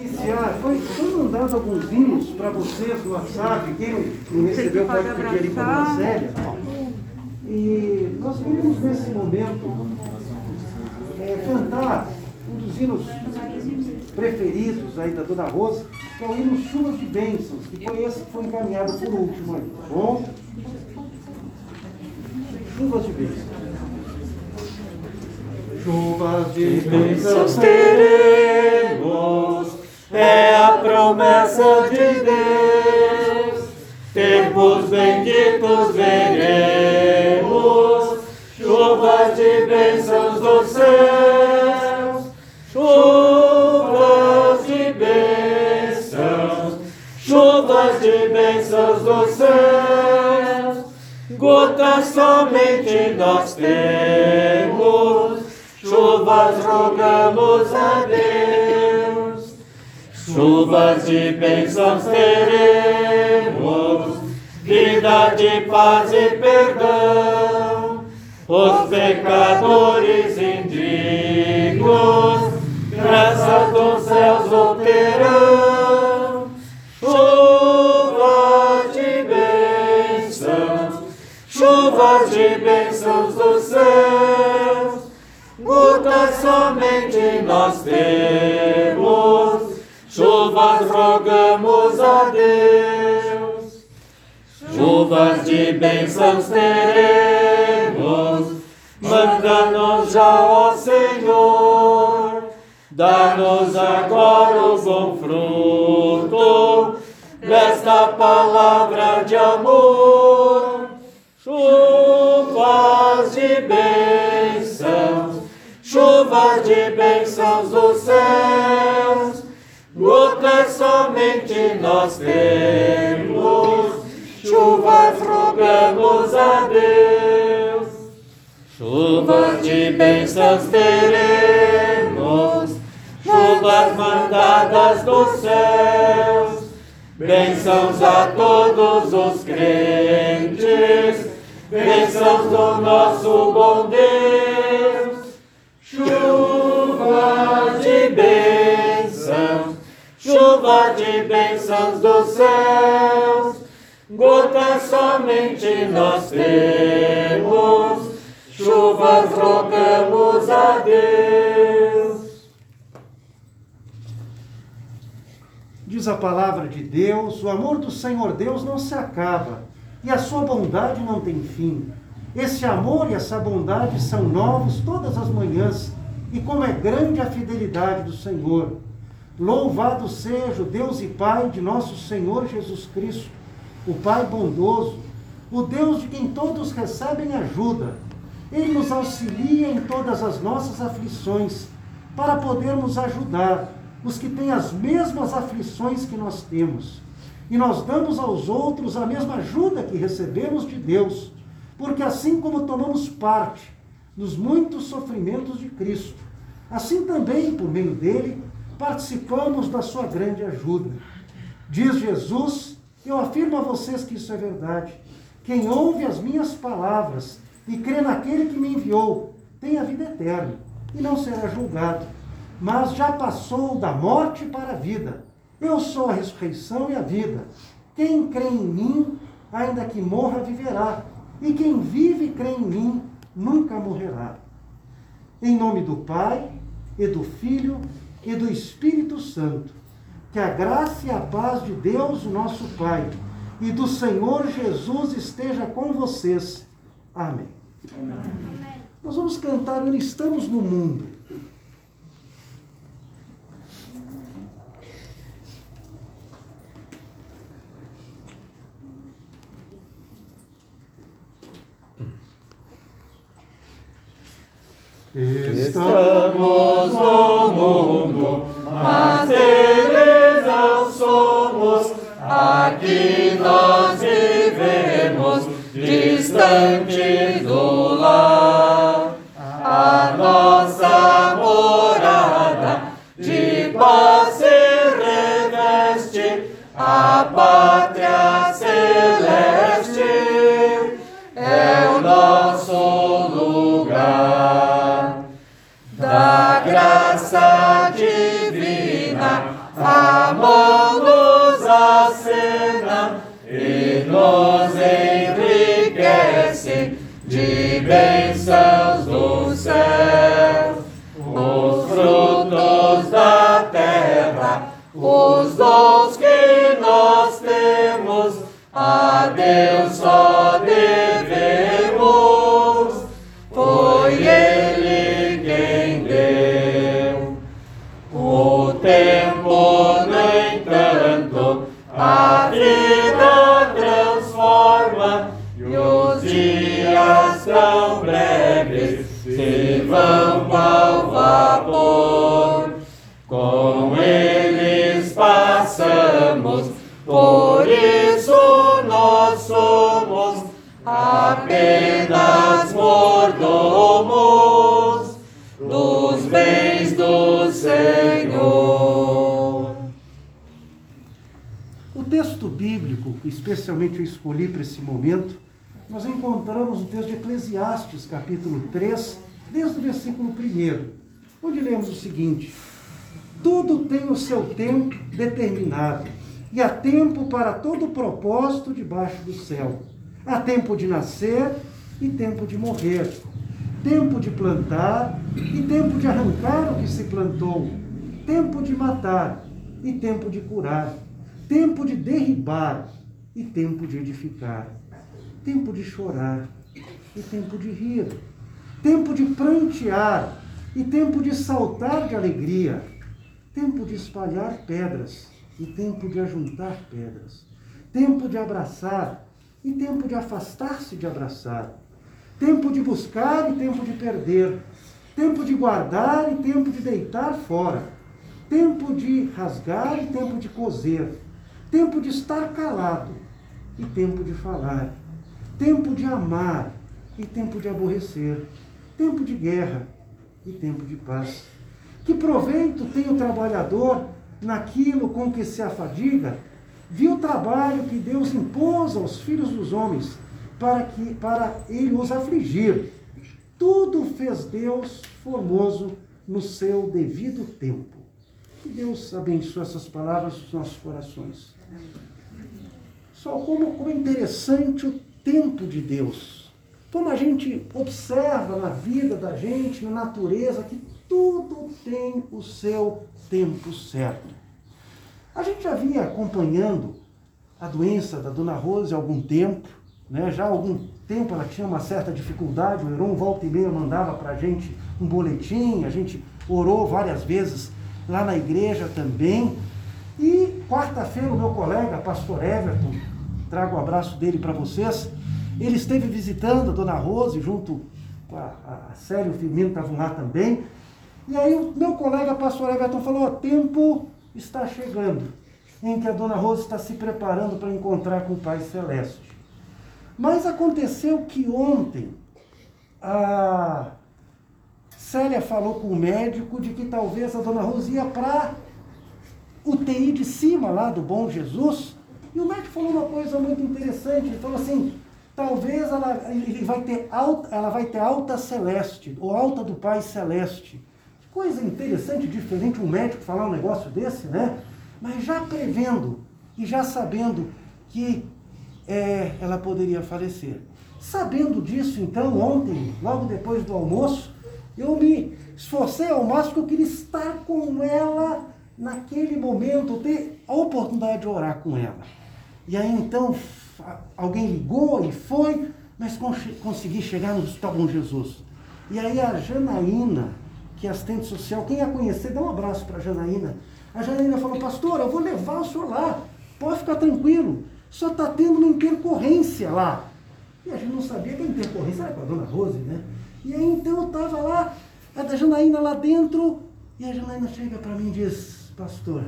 Iniciar, foi, foi mandado alguns hinos para vocês no WhatsApp, quem não recebeu pode pedir ali para a Marcélia. E nós queremos nesse momento é, cantar um dos hinos preferidos aí da Dona Rosa, que é o hino Chuvas de Bênçãos, que foi esse que foi encaminhado por último aí, tá bom? Chuvas de Bênçãos. Chuvas de bênçãos teremos, é a promessa de Deus. Tempos benditos veremos, chuvas de bênçãos dos céus, chuvas de bênçãos, chuvas de bênçãos dos céus, gotas somente nós temos. Chuvas rogamos a Deus, chuvas de bênçãos teremos, vida de paz e perdão, os pecadores indignos, graças dos céus obterão, chuvas de bênçãos, chuvas de bênçãos dos céus, gotas somente nós temos, chuvas rogamos a Deus, chuvas de bênçãos teremos, manda-nos já, ó Senhor, dá-nos agora o bom fruto desta palavra de amor, chuvas de bênçãos chuvas de bênçãos dos céus, somente nós temos, chuvas rogamos a Deus, chuvas de bênçãos teremos, chuvas mandadas dos céus, bênçãos a todos os crentes, bênçãos do nosso bom Deus. Chuva de bênçãos, chuva de bênçãos dos céus, gotas somente nós temos, chuvas rogamos a Deus. Diz a palavra de Deus: o amor do Senhor Deus não se acaba e a sua bondade não tem fim. Esse amor e essa bondade são novos todas as manhãs, e como é grande a fidelidade do Senhor. Louvado seja o Deus e Pai de nosso Senhor Jesus Cristo, o Pai bondoso, o Deus de quem todos recebem ajuda. Ele nos auxilia em todas as nossas aflições, para podermos ajudar os que têm as mesmas aflições que nós temos. E nós damos aos outros a mesma ajuda que recebemos de Deus porque assim como tomamos parte nos muitos sofrimentos de Cristo, assim também, por meio dele, participamos da sua grande ajuda. Diz Jesus, eu afirmo a vocês que isso é verdade. Quem ouve as minhas palavras e crê naquele que me enviou, tem a vida eterna e não será julgado, mas já passou da morte para a vida. Eu sou a ressurreição e a vida. Quem crê em mim, ainda que morra, viverá e quem vive e crê em mim nunca morrerá. Em nome do Pai, e do Filho, e do Espírito Santo, que a graça e a paz de Deus, o nosso Pai, e do Senhor Jesus esteja com vocês. Amém. Amém. Nós vamos cantar Estamos no Mundo. Estamos no mundo, a mão nos acena e nos enriquece de bênçãos do céu. Com eles passamos, por isso nós somos apenas mordomos dos bens do Senhor. O texto bíblico, especialmente eu escolhi para esse momento, nós encontramos no texto de Eclesiastes, capítulo 3, desde o versículo 1, onde lemos o seguinte: Tudo tem o seu tempo determinado, e há tempo para todo propósito debaixo do céu. Há tempo de nascer e tempo de morrer, tempo de plantar e tempo de arrancar o que se plantou, tempo de matar e tempo de curar, tempo de derribar e tempo de edificar, tempo de chorar e tempo de rir, tempo de prantear e tempo de saltar de alegria, tempo de espalhar pedras e tempo de ajuntar pedras, tempo de abraçar e tempo de afastar-se de abraçar, tempo de buscar e tempo de perder, tempo de guardar e tempo de deitar fora, tempo de rasgar e tempo de coser, tempo de estar calado e tempo de falar, tempo de amar e tempo de aborrecer, tempo de guerra e tempo de paz. Que proveito tem o trabalhador naquilo com que se afadiga? Viu o trabalho que Deus impôs aos filhos dos homens para, que, para ele os afligir. Tudo fez Deus formoso no seu devido tempo. Que Deus abençoe essas palavras nos nossos corações. Só como, como é interessante o tempo de Deus. Como a gente observa na vida da gente, na natureza, que tudo tem o seu tempo certo. A gente já vinha acompanhando a doença da Dona Rose há algum tempo, né? já há algum tempo ela tinha uma certa dificuldade, o Heron volta e meia mandava para a gente um boletim, a gente orou várias vezes lá na igreja também. E quarta-feira o meu colega, pastor Everton, trago o um abraço dele para vocês, ele esteve visitando a Dona Rose, junto com a, a Célia e o Firmino estavam lá também. E aí o meu colega, pastor Everton, falou, o tempo está chegando, em que a Dona Rose está se preparando para encontrar com o Pai Celeste. Mas aconteceu que ontem a Célia falou com o médico de que talvez a Dona Rose ia para UTI de cima lá do Bom Jesus. E o médico falou uma coisa muito interessante. Ele falou assim: talvez ela, ele vai ter alta, ela vai ter alta celeste, ou alta do Pai Celeste. Coisa interessante, diferente um médico falar um negócio desse, né? Mas já prevendo e já sabendo que é, ela poderia falecer. Sabendo disso, então, ontem, logo depois do almoço, eu me esforcei ao máximo que eu queria estar com ela naquele momento, ter a oportunidade de orar com ela. E aí então alguém ligou e foi, mas consegui chegar no Hospital Bom Jesus. E aí a Janaína, que é assistente social, quem a conhecer, dá um abraço para a Janaína. A Janaína falou, pastor, eu vou levar o senhor lá, pode ficar tranquilo, só está tendo uma intercorrência lá. E a gente não sabia que a intercorrência era com a dona Rose, né? E aí então eu estava lá, a Janaína lá dentro, e a Janaína chega para mim e diz, pastor.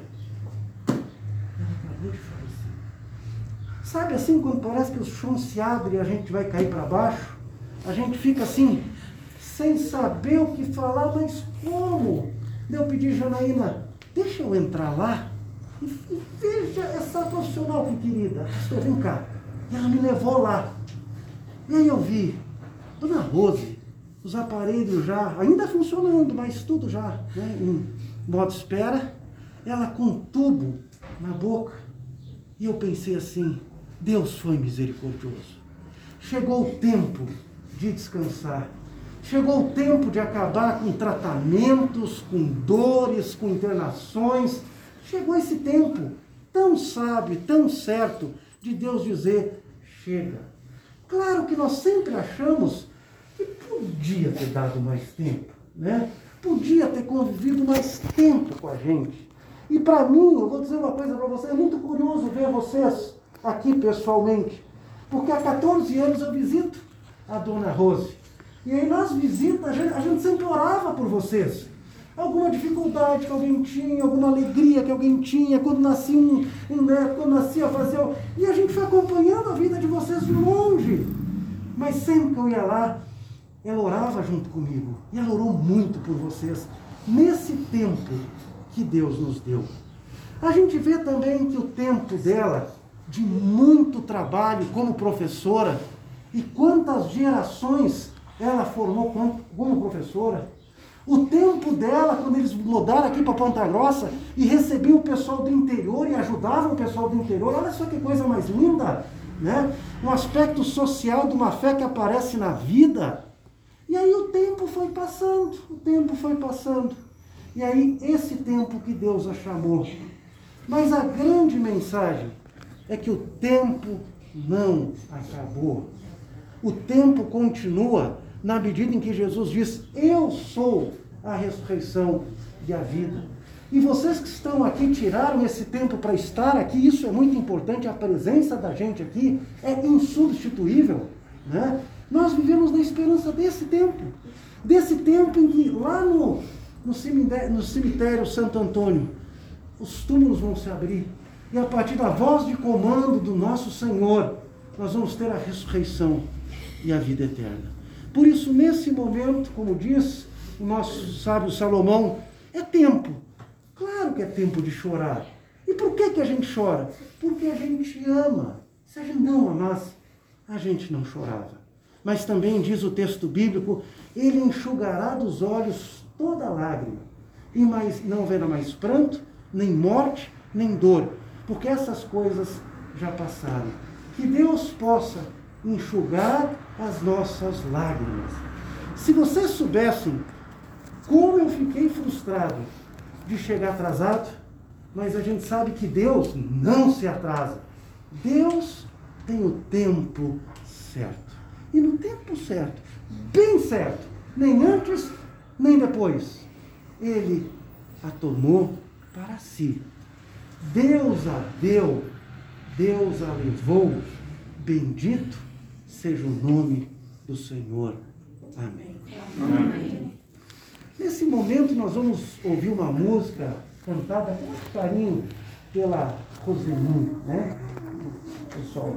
Sabe assim, quando parece que o chão se abre e a gente vai cair para baixo? A gente fica assim, sem saber o que falar, mas como? Eu pedi, Janaína, deixa eu entrar lá e, veja essa profissional que querida. Pastor, vem cá. E ela me levou lá. E aí eu vi, Dona Rose, os aparelhos já, ainda funcionando, mas tudo já né, em modo espera. ela com um tubo na boca. E eu pensei assim: Deus foi misericordioso. Chegou o tempo de descansar. Chegou o tempo de acabar com tratamentos, com dores, com internações. Chegou esse tempo tão sábio, tão certo, de Deus dizer: chega. Claro que nós sempre achamos que podia ter dado mais tempo, né? Podia ter convivido mais tempo com a gente. E para mim, eu vou dizer uma coisa para vocês, é muito curioso ver vocês aqui pessoalmente. Porque há 14 anos eu visito a dona Rose. E aí nas visitas a gente, a gente sempre orava por vocês. Alguma dificuldade que alguém tinha, alguma alegria que alguém tinha, quando nascia um, um neto, quando nascia fazer. E a gente foi acompanhando a vida de vocês de longe. Mas sempre que eu ia lá, ela orava junto comigo. E ela orou muito por vocês. Nesse tempo que Deus nos deu. A gente vê também que o tempo dela, de muito trabalho como professora, e quantas gerações ela formou como professora. O tempo dela, quando eles mudaram aqui para Ponta Grossa e recebiam o pessoal do interior e ajudavam o pessoal do interior, olha só que coisa mais linda, né? Um aspecto social de uma fé que aparece na vida. E aí o tempo foi passando, o tempo foi passando. E aí esse tempo que Deus a chamou. Mas a grande mensagem é que o tempo não acabou. O tempo continua na medida em que Jesus diz: Eu sou a ressurreição e a vida. E vocês que estão aqui tiraram esse tempo para estar aqui, isso é muito importante, a presença da gente aqui é insubstituível. Né? Nós vivemos na esperança desse tempo, desse tempo em que lá no, no, cemitério, no cemitério Santo Antônio, os túmulos vão se abrir, e a partir da voz de comando do nosso Senhor, nós vamos ter a ressurreição e a vida eterna. Por isso, nesse momento, como diz o nosso sábio Salomão, é tempo. Claro que é tempo de chorar. E por que, que a gente chora? Porque a gente ama. Se a gente não amasse, a gente não chorava. Mas também diz o texto bíblico: Ele enxugará dos olhos toda lágrima, e mais, não haverá mais pranto, nem morte, nem dor, porque essas coisas já passaram. Que Deus possa enxugar as nossas lágrimas. Se vocês soubessem como eu fiquei frustrado de chegar atrasado, mas a gente sabe que Deus não se atrasa. Deus tem o tempo certo. E no tempo certo, bem certo, nem antes, nem depois, Ele a tomou para si. Deus a deu, Deus a levou. Bendito seja o nome do Senhor. Amém. Amém. Nesse momento nós vamos ouvir uma música cantada com carinho pela Rosemune, né? Pessoal.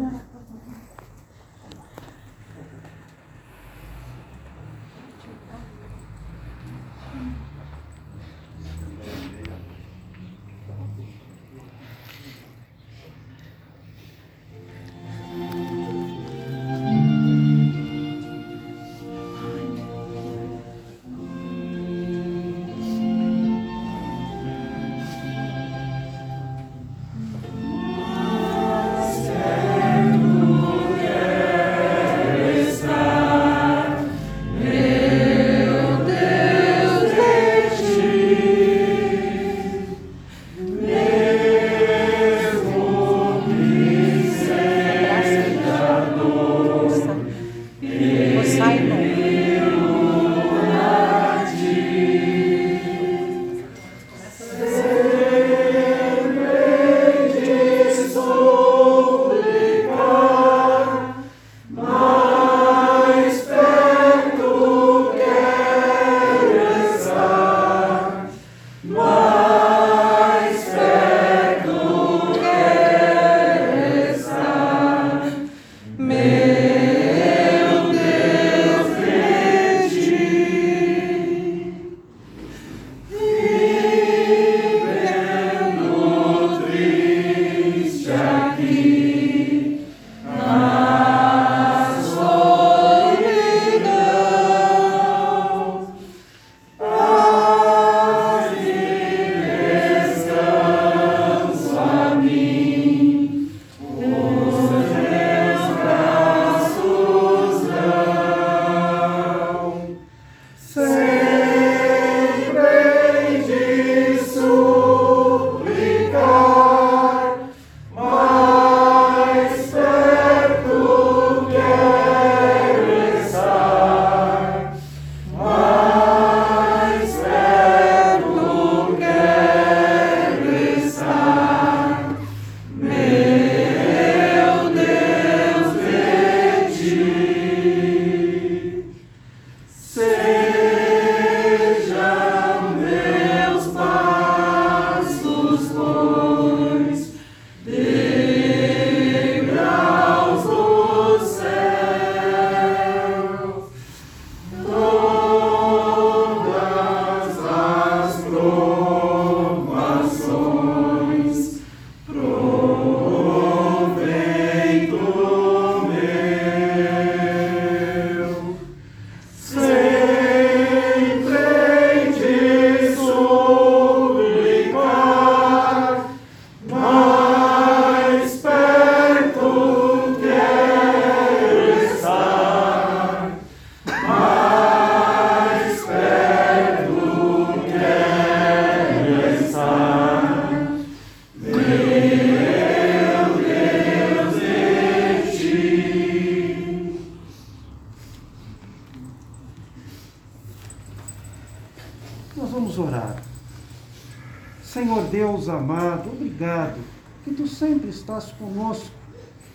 Sempre estás conosco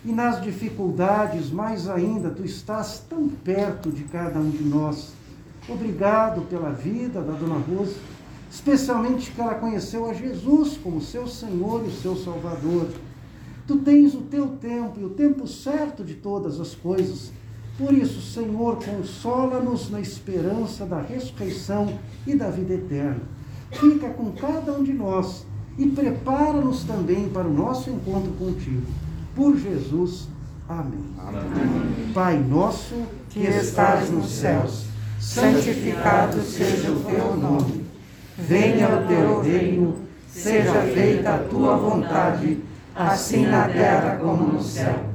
e nas dificuldades, mais ainda, tu estás tão perto de cada um de nós. Obrigado pela vida da Dona Rosa, especialmente que ela conheceu a Jesus como seu Senhor e seu Salvador. Tu tens o teu tempo e o tempo certo de todas as coisas. Por isso, Senhor, consola-nos na esperança da ressurreição e da vida eterna. Fica com cada um de nós e prepara-nos também para o nosso encontro contigo. Por Jesus. Amém. Amém. Pai nosso que estás nos céus, santificado seja o teu nome. Venha o teu reino, seja feita a tua vontade, assim na terra como no céu.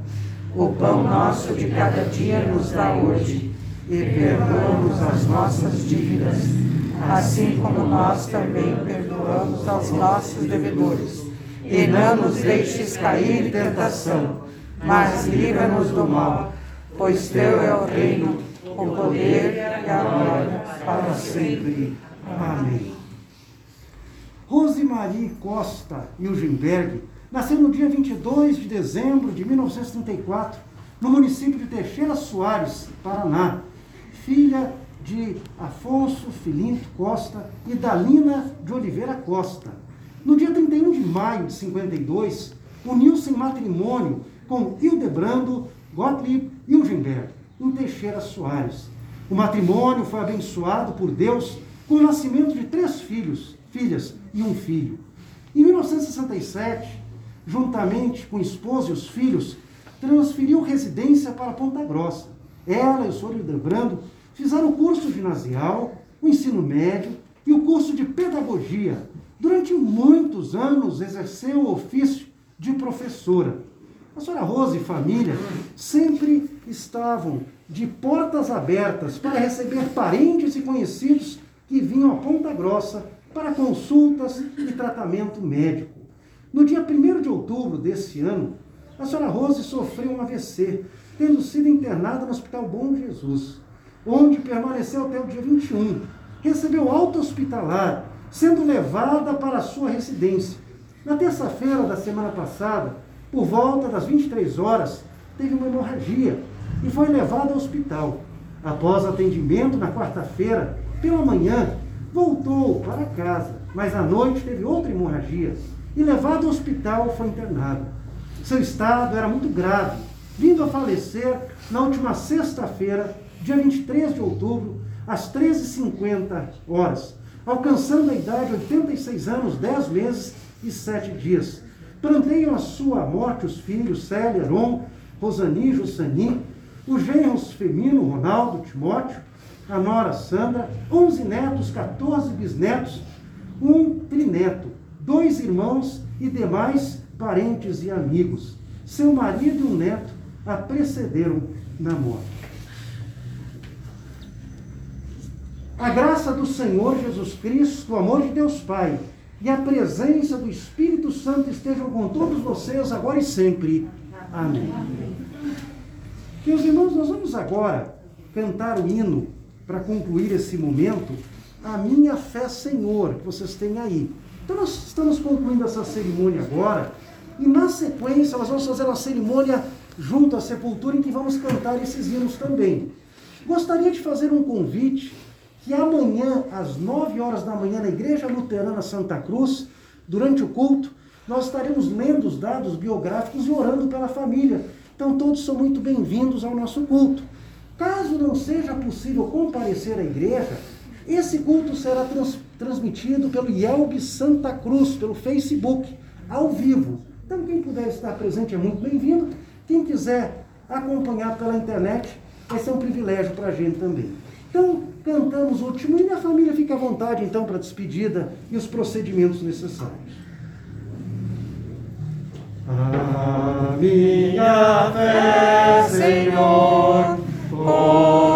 O pão nosso de cada dia nos dá hoje, e perdoa-nos as nossas dívidas, assim como nós também perdoamos aos nossos devedores e não nos deixes cair em tentação, mas livra-nos do mal, pois teu é o reino, o poder e a glória para sempre. Amém. Rosemarie Costa Ilgenberg nasceu no dia 22 de dezembro de 1934, no município de Teixeira Soares, Paraná, filha de Afonso Filinto Costa e Dalina de Oliveira Costa no dia 31 de maio de 52, uniu-se em matrimônio com Hildebrando Gottlieb Ilgenberg, em Teixeira Soares. O matrimônio foi abençoado por Deus com o nascimento de três filhos, filhas e um filho. Em 1967, juntamente com o esposo e os filhos, transferiu residência para Ponta Grossa. Ela e o senhor Hildebrando fizeram o curso ginasial, o ensino médio e o curso de pedagogia Durante muitos anos exerceu o ofício de professora. A senhora Rosa e família sempre estavam de portas abertas para receber parentes e conhecidos que vinham a Ponta Grossa para consultas e tratamento médico. No dia 1 de outubro desse ano, a senhora Rose sofreu um AVC, tendo sido internada no Hospital Bom Jesus, onde permaneceu até o dia 21. Recebeu alta hospitalar sendo levada para a sua residência. Na terça-feira da semana passada, por volta das 23 horas, teve uma hemorragia e foi levada ao hospital. Após atendimento na quarta-feira, pela manhã, voltou para casa, mas à noite teve outra hemorragia e levado ao hospital foi internado. Seu estado era muito grave, vindo a falecer na última sexta-feira, dia 23 de outubro, às 13h50 horas, alcançando a idade de 86 anos, 10 meses e 7 dias. Planteiam a sua morte os filhos Célia, Aron, Rosani, Jussani, os genros Femino, Ronaldo, Timóteo, a nora Sandra, 11 netos, 14 bisnetos, um trineto, dois irmãos e demais parentes e amigos. Seu marido e um neto a precederam na morte. A graça do Senhor Jesus Cristo, o amor de Deus Pai e a presença do Espírito Santo estejam com todos vocês agora e sempre. Amém. Meus irmãos, nós vamos agora cantar o hino para concluir esse momento. A minha fé, Senhor, que vocês têm aí. Então, nós estamos concluindo essa cerimônia agora. E na sequência, nós vamos fazer uma cerimônia junto à sepultura em que vamos cantar esses hinos também. Gostaria de fazer um convite que amanhã, às 9 horas da manhã, na Igreja Luterana Santa Cruz, durante o culto, nós estaremos lendo os dados biográficos e orando pela família. Então, todos são muito bem-vindos ao nosso culto. Caso não seja possível comparecer à igreja, esse culto será trans, transmitido pelo Yelb Santa Cruz, pelo Facebook, ao vivo. Então, quem puder estar presente é muito bem-vindo. Quem quiser acompanhar pela internet, vai ser um privilégio para a gente também. Então, cantamos o último e a família fica à vontade, então, para a despedida e os procedimentos necessários. A minha fé, Senhor, põe